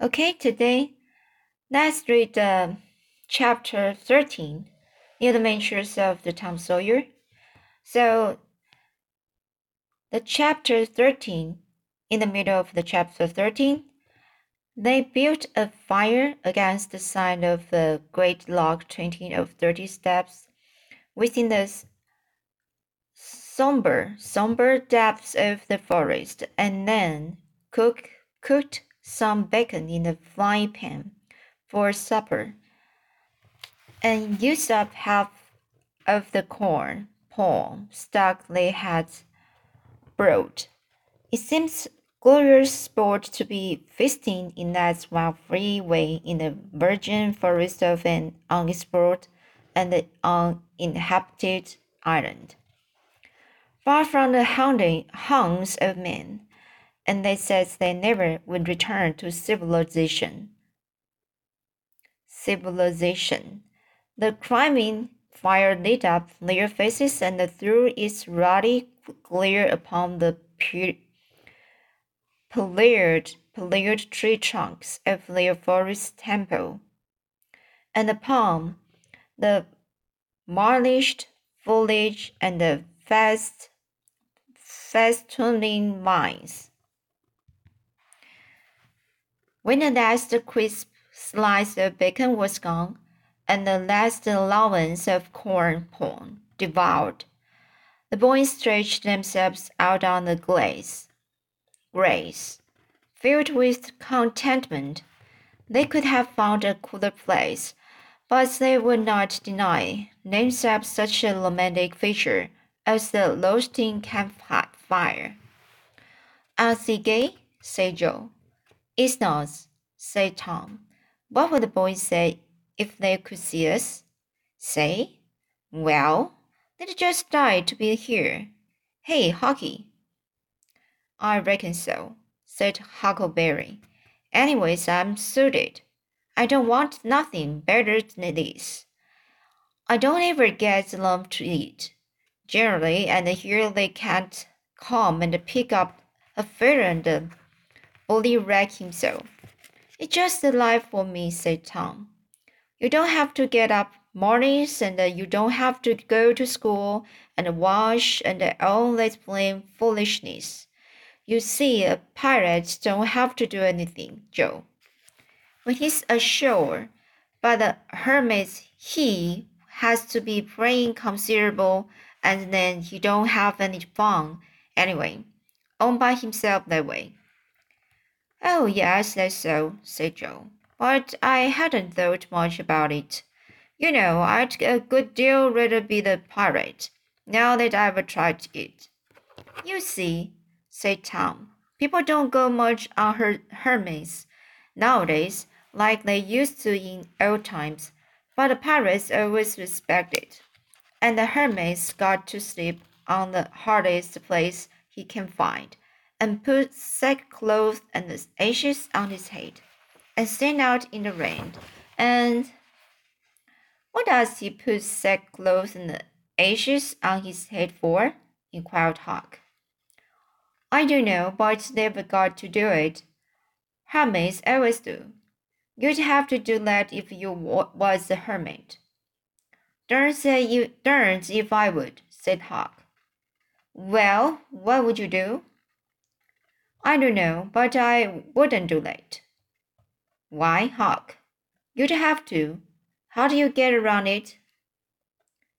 Okay, today let's read uh, chapter 13, The Adventures of the Tom Sawyer. So, the chapter 13, in the middle of the chapter 13, they built a fire against the side of the great log 20 of 30 steps within the somber, somber depths of the forest, and then cook, cooked some bacon in a frying pan for supper, and used up half of the corn pone stock they had brought. It seems glorious sport to be feasting in that wild free way in the virgin forest of an unexplored and uninhabited island. Far from the haunts of men, and they said they never would return to civilization. Civilization. The climbing fire lit up their faces and threw its ruddy glare upon the pillared, pillared tree trunks of their forest temple, and upon the varnished foliage and the fast, festooning vines. When the last crisp slice of bacon was gone, and the last allowance of corn pone devoured, the boys stretched themselves out on the glaze. Grace, filled with contentment, they could have found a cooler place, but they would not deny themselves such a romantic feature as the roasting campfire. Aren't gay? said Joe. It's not, said Tom. What would the boys say if they could see us? Say? Well, they'd just die to be here. Hey, Hucky. I reckon so, said Huckleberry. Anyways, I'm suited. I don't want nothing better than this. I don't ever get along to eat, generally, and here they can't come and pick up a feather and Bully wreck himself. It's just the life for me, said Tom. You don't have to get up mornings and uh, you don't have to go to school and wash and all that plain foolishness. You see, uh, a pirate don't have to do anything, Joe. When he's ashore, but the hermit, he has to be praying considerable and then he don't have any fun anyway, all by himself that way. Oh, yes, that's so, said Joe. But I hadn't thought much about it. You know, I'd a good deal rather be the pirate, now that I've tried it. You see, said Tom, people don't go much on her hermits nowadays like they used to in old times, but the pirates always respected. And the hermit's got to sleep on the hardest place he can find and put sackcloth and ashes on his head, and stand out in the rain. And what does he put sackcloth and ashes on his head for? inquired Huck. I don't know, but they've got to do it. Hermits always do. You'd have to do that if you was a hermit. Darn say you darned if I would, said Huck. Well, what would you do? I don't know, but I wouldn't do that. Why, Huck? You'd have to. How do you get around it?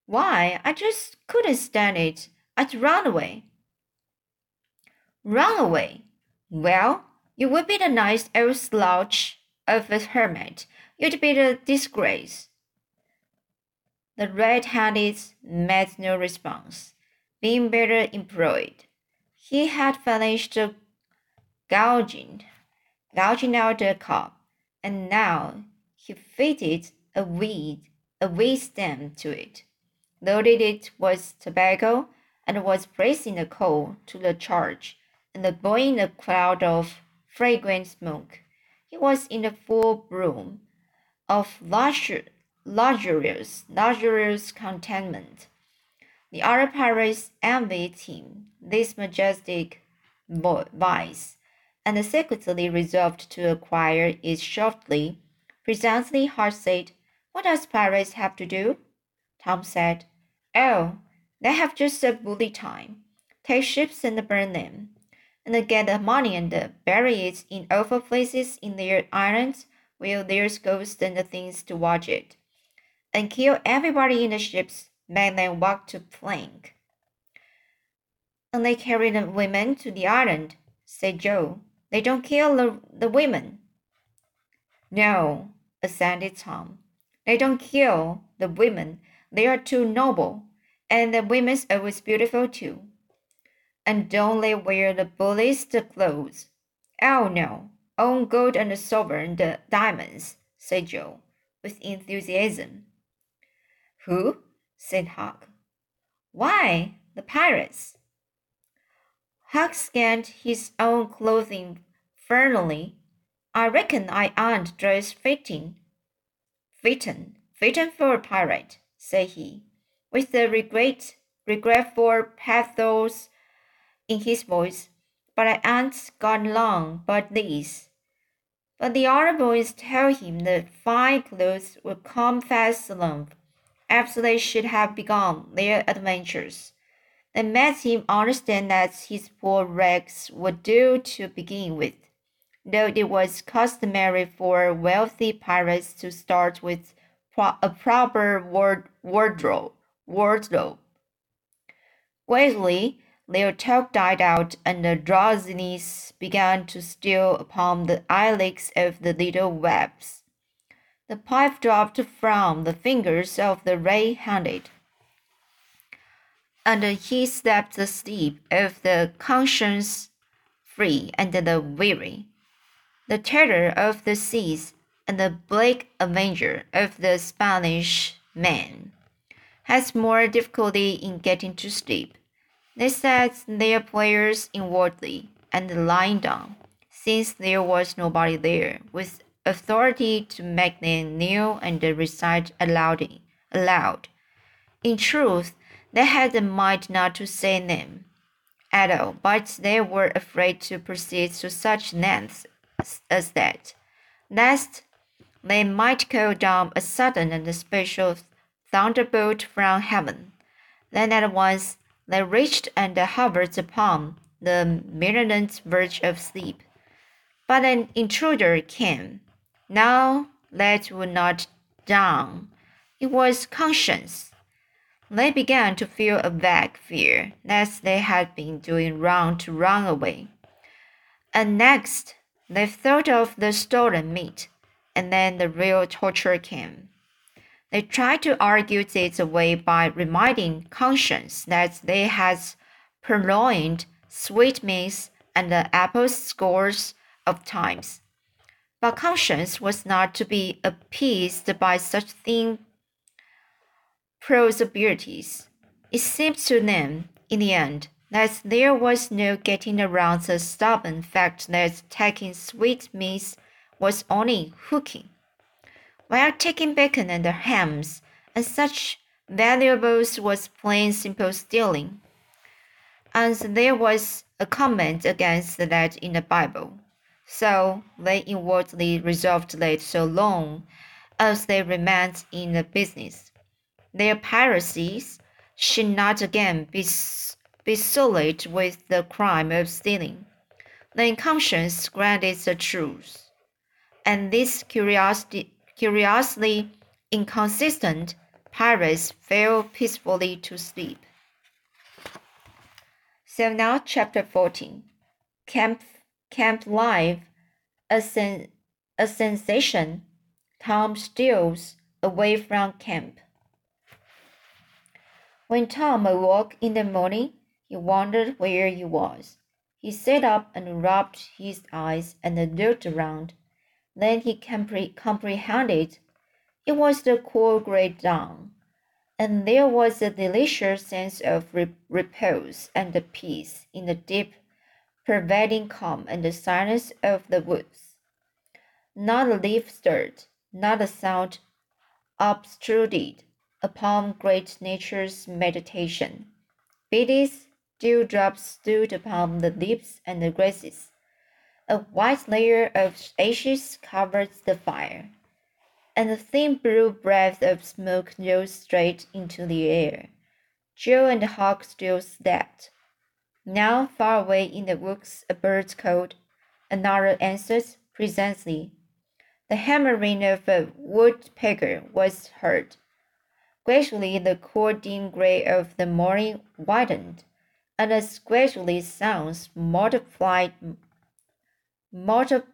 Why, I just couldn't stand it. I'd run away. Run away? Well, you would be the nice old slouch of a hermit. You'd be the disgrace. The red-handed made no response, being better employed. He had finished the gouging, gouging out the cup, and now he fitted a weed, a weed stem to it, loaded it with tobacco, and was placing the coal to the charge, and blowing a cloud of fragrant smoke. He was in the full bloom of luxurious, luxurious contentment. The other pirates envied him this majestic vice and secretly resolved to acquire it shortly. Presently, Hart said, What does pirates have to do? Tom said, Oh, they have just a bully time. Take ships and burn them, and get the money and bury it in awful places in their islands where there's ghosts and things to watch it, and kill everybody in the ships, make them walk to plank. And they carry the women to the island, said Joe. They don't kill the, the women. No, assented Tom. They don't kill the women. They are too noble, and the women's always beautiful too. And don't they wear the bulliest clothes? Oh no, own gold and silver and diamonds, said Joe, with enthusiasm. Who? said Huck. Why, the pirates. Huck scanned his own clothing furtively. I reckon I aren't dressed fitting. Fitting, fitting for a pirate, said he, with a regret, regretful pathos in his voice. But I ain't got long but these. But the other boys tell him that fine clothes will come fast along after they should have begun their adventures. They made him understand that his poor rags were due to begin with, though it was customary for wealthy pirates to start with a proper ward wardrobe. wardrobe. Gradually, their talk died out, and the drowsiness began to steal upon the eyelids of the little webs. The pipe dropped from the fingers of the ray-handed and he slept the sleep of the conscience free and the weary. The terror of the seas and the black avenger of the Spanish Main has more difficulty in getting to sleep. They sat their prayers inwardly and lying down, since there was nobody there with authority to make them kneel and recite aloud. aloud. In truth, they had the mind not to say them at all, but they were afraid to proceed to such lengths as that, lest they might call down a sudden and special thunderbolt from heaven. Then at once they reached and hovered upon the midnight verge of sleep. But an intruder came. Now that would not down. It was conscience. They began to feel a vague fear that they had been doing wrong to run away. And next, they thought of the stolen meat, and then the real torture came. They tried to argue it away by reminding conscience that they had purloined sweetmeats and apples scores of times. But conscience was not to be appeased by such thin abilities. It seemed to them, in the end, that there was no getting around the stubborn fact that taking sweetmeats was only hooking, while taking bacon and hams and such valuables was plain simple stealing. And there was a comment against that in the Bible. So they inwardly resolved that so long as they remained in the business, their piracies should not again be, be sullied with the crime of stealing. Then conscience granted the truth, and this curiosity, curiously inconsistent pirates fell peacefully to sleep. So now, chapter 14 Camp, camp Life, a, sen, a sensation. Tom steals away from camp. When Tom awoke in the morning, he wondered where he was. He sat up and rubbed his eyes and looked around. Then he compre comprehended. It was the cool gray dawn, and there was a delicious sense of re repose and peace in the deep, pervading calm and the silence of the woods. Not a leaf stirred, not a sound obtruded upon great nature's meditation. Beaties, dewdrops stood upon the leaves and the grasses, A white layer of ashes covered the fire, and a thin blue breath of smoke rose straight into the air. Joe and the Huck still slept. Now, far away in the woods, a bird called. Another answered presently. The hammering of a woodpecker was heard. Gradually, the cool dim gray of the morning widened, and as gradually sounds multiplied, multiplied,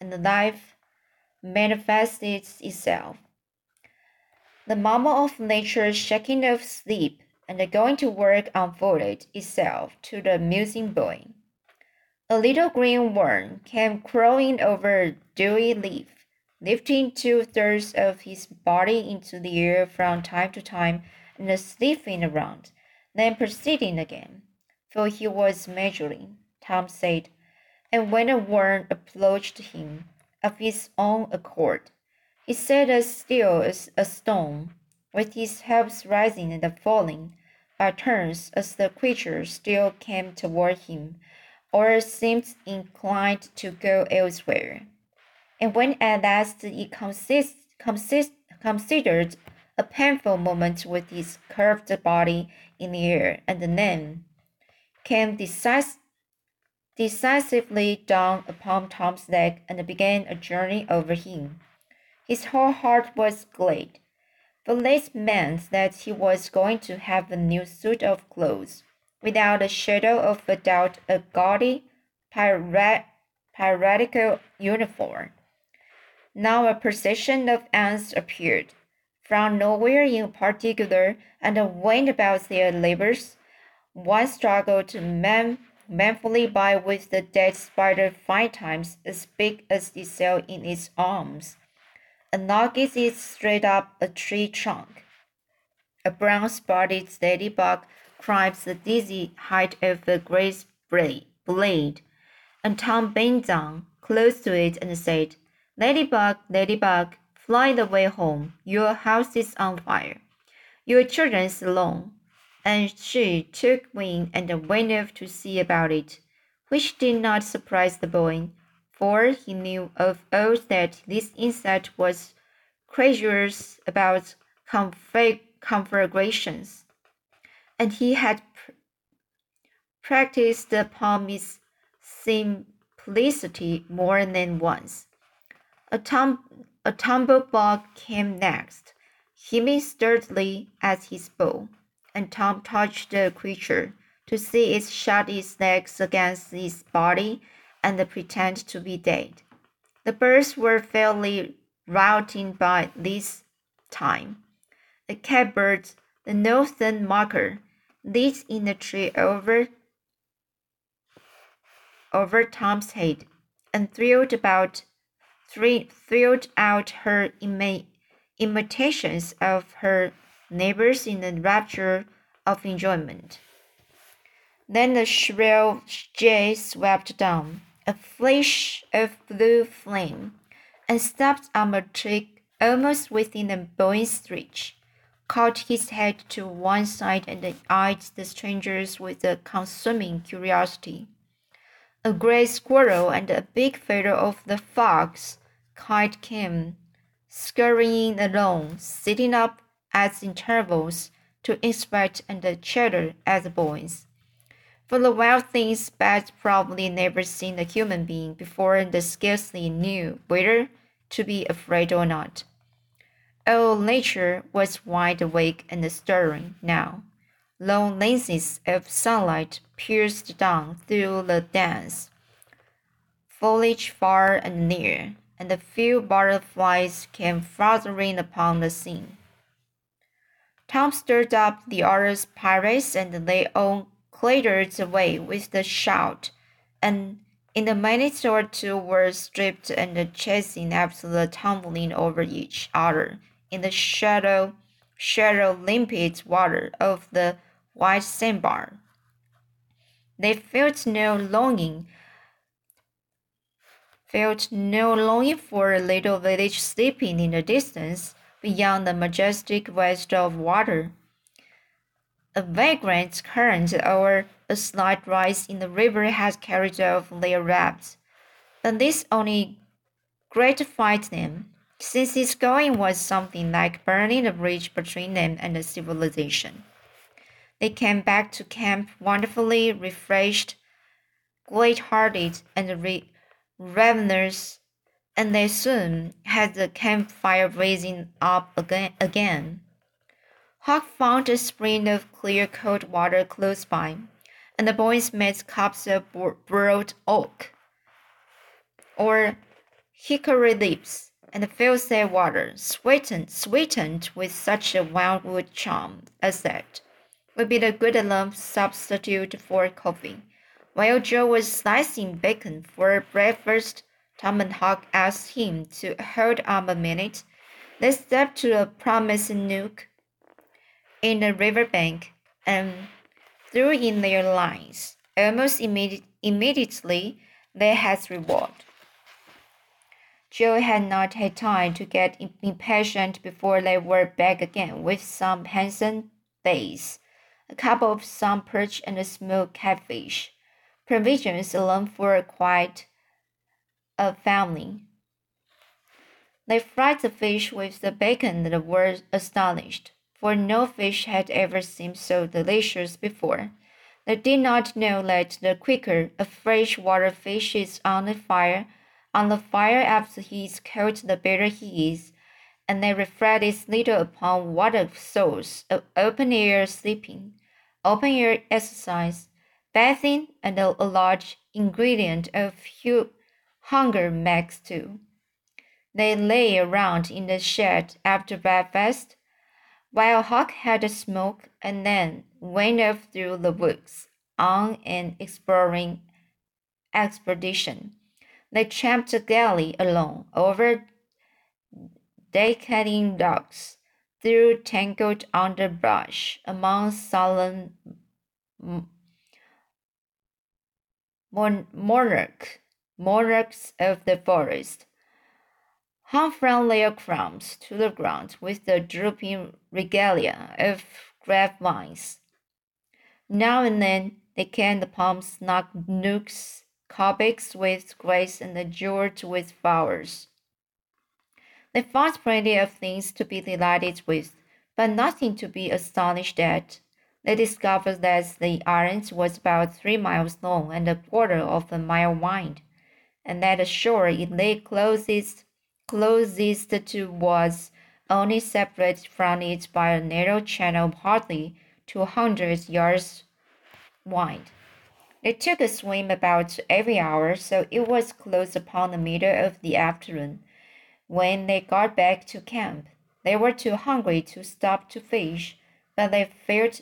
and life manifested itself. The murmur of nature shaking off sleep and going to work unfolded itself to the musing boy. A little green worm came crawling over a dewy leaf, lifting two thirds of his body into the air from time to time and sniffing around, then proceeding again, for he was measuring, Tom said, and when a worm approached him of his own accord, he sat as still as a stone, with his hips rising and falling by turns as the creature still came toward him or seemed inclined to go elsewhere. And when at last he consist, consist, considered a painful moment with his curved body in the air, and then came decis decisively down upon Tom's leg and began a journey over him. His whole heart was glad, for this meant that he was going to have a new suit of clothes without a shadow of a doubt, a gaudy, piratical uniform. Now a procession of ants appeared, from nowhere in particular, and went about their labors. One struggled man manfully by with the dead spider five times as big as itself in its arms. Another gets it straight up a tree trunk. A brown spotted ladybug describes the dizzy height of the great blade, and Tom bent down close to it and said, Ladybug, Ladybug, fly the way home. Your house is on fire. Your children's alone. And she took wing and went off to see about it, which did not surprise the boy, for he knew of old that this insect was credulous about conflagrations and he had pr practiced upon its simplicity more than once. A, tum a tumblebug came next, heaving sturdily as he spoke, and Tom touched the creature to see it shut its legs against its body and pretend to be dead. The birds were fairly routing by this time. The catbird, the northern marker, lit in the tree over over Tom's head, and thrilled about thrilled out her imitations of her neighbors in a rapture of enjoyment. Then the shrill jay swept down, a flash of blue flame, and stopped on a tree almost within the boy's reach caught his head to one side and eyed the strangers with a consuming curiosity. A gray squirrel and a big feather of the fox kite came scurrying along, sitting up at intervals to inspect and chatter at the boys. For the wild things had probably never seen a human being before and scarcely knew whether to be afraid or not. All nature was wide awake and stirring now. Long lenses of sunlight pierced down through the dense foliage far and near, and a few butterflies came fluttering upon the scene. Tom stirred up the other pirates, and they all clattered away with a shout, and in a minute or two were stripped and chasing after the tumbling over each other in the shadow, shadow limpid water of the white sandbar. They felt no longing, felt no longing for a little village sleeping in the distance beyond the majestic waste of water. A vagrant current or a slight rise in the river had carried off their raft, but this only gratified them, since its going was something like burning a bridge between them and the civilization. They came back to camp wonderfully refreshed, great hearted, and re- ravenous, and they soon had the campfire blazing up again. again. Huck found a spring of clear cold water close by, and the boys made cups of broad oak or hickory leaves and filled their water, sweetened, sweetened with such a wildwood charm as that would be a good enough substitute for coffee. While Joe was slicing bacon for breakfast, Tom and Huck asked him to hold up a minute. They stepped to a promised nook in the riverbank and threw in their lines. Almost immedi immediately, they had reward. Joe had not had time to get impatient before they were back again with some handsome bass a couple of sun perch and a smoked catfish. Provisions alone for quite a family. They fried the fish with the bacon and were astonished, for no fish had ever seemed so delicious before. They did not know that the quicker a fresh water fish is on the fire, on the fire after he is cold, the better he is, and they reflected little upon what a source of open air sleeping open air exercise, bathing, and a, large ingredient of hunger makes too. They lay around in the shed after breakfast, while Huck had a smoke and then went off through the woods on an exploring expedition. They tramped gaily along over decaying logs through tangled underbrush among sullen monarch, monarchs of the forest, hung from their crowns to the ground with the drooping regalia of grapevines. Now and then they came upon snug nooks, corbicks with grass and jeweled with flowers. They found plenty of things to be delighted with, but nothing to be astonished at. They discovered that the island was about three miles long and a quarter of a mile wide, and that the shore it lay closest, closest to was only separated from it by a narrow channel hardly two hundred yards wide. They took a swim about every hour, so it was close upon the middle of the afternoon when they got back to camp, they were too hungry to stop to fish, but they fed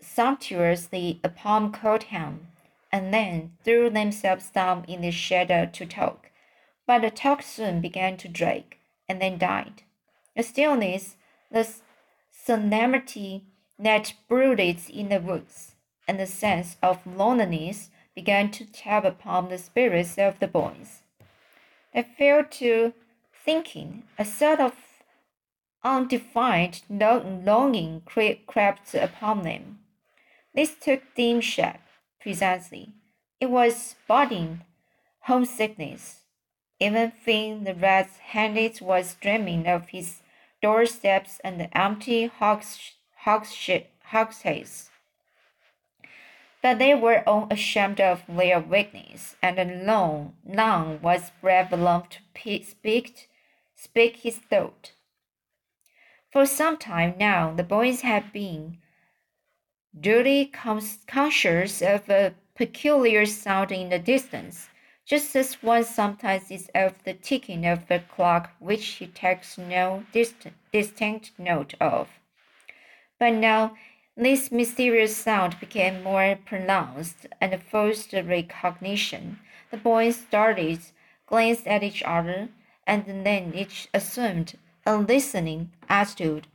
sumptuously upon cold ham, and then threw themselves down in the shadow to talk. But the talk soon began to drag, and then died. The stillness, the solemnity that brooded in the woods, and the sense of loneliness began to tell upon the spirits of the boys. They fell to thinking. A sort of undefined longing crept upon them. This took dim shape presently. It was budding homesickness. Even Finn the red handed was dreaming of his doorsteps and the empty hogsheads but they were all ashamed of their weakness, and none, none was brave enough to speak, speak his thought. For some time now, the boys had been duly conscious of a peculiar sound in the distance, just as one sometimes is of the ticking of a clock which he takes no distinct note of. But now this mysterious sound became more pronounced and forced recognition. The boys started, glanced at each other, and then each assumed a listening attitude.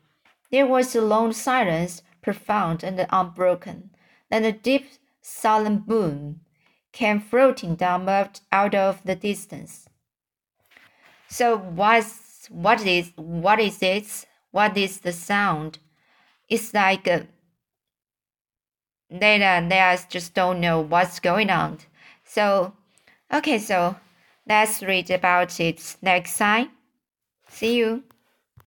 There was a long silence, profound and unbroken. Then a deep, solemn boom came floating down out of the distance. So what's what is what is it? What is the sound? It's like a they uh, they just don't know what's going on. So, okay, so let's read about it next time. See you.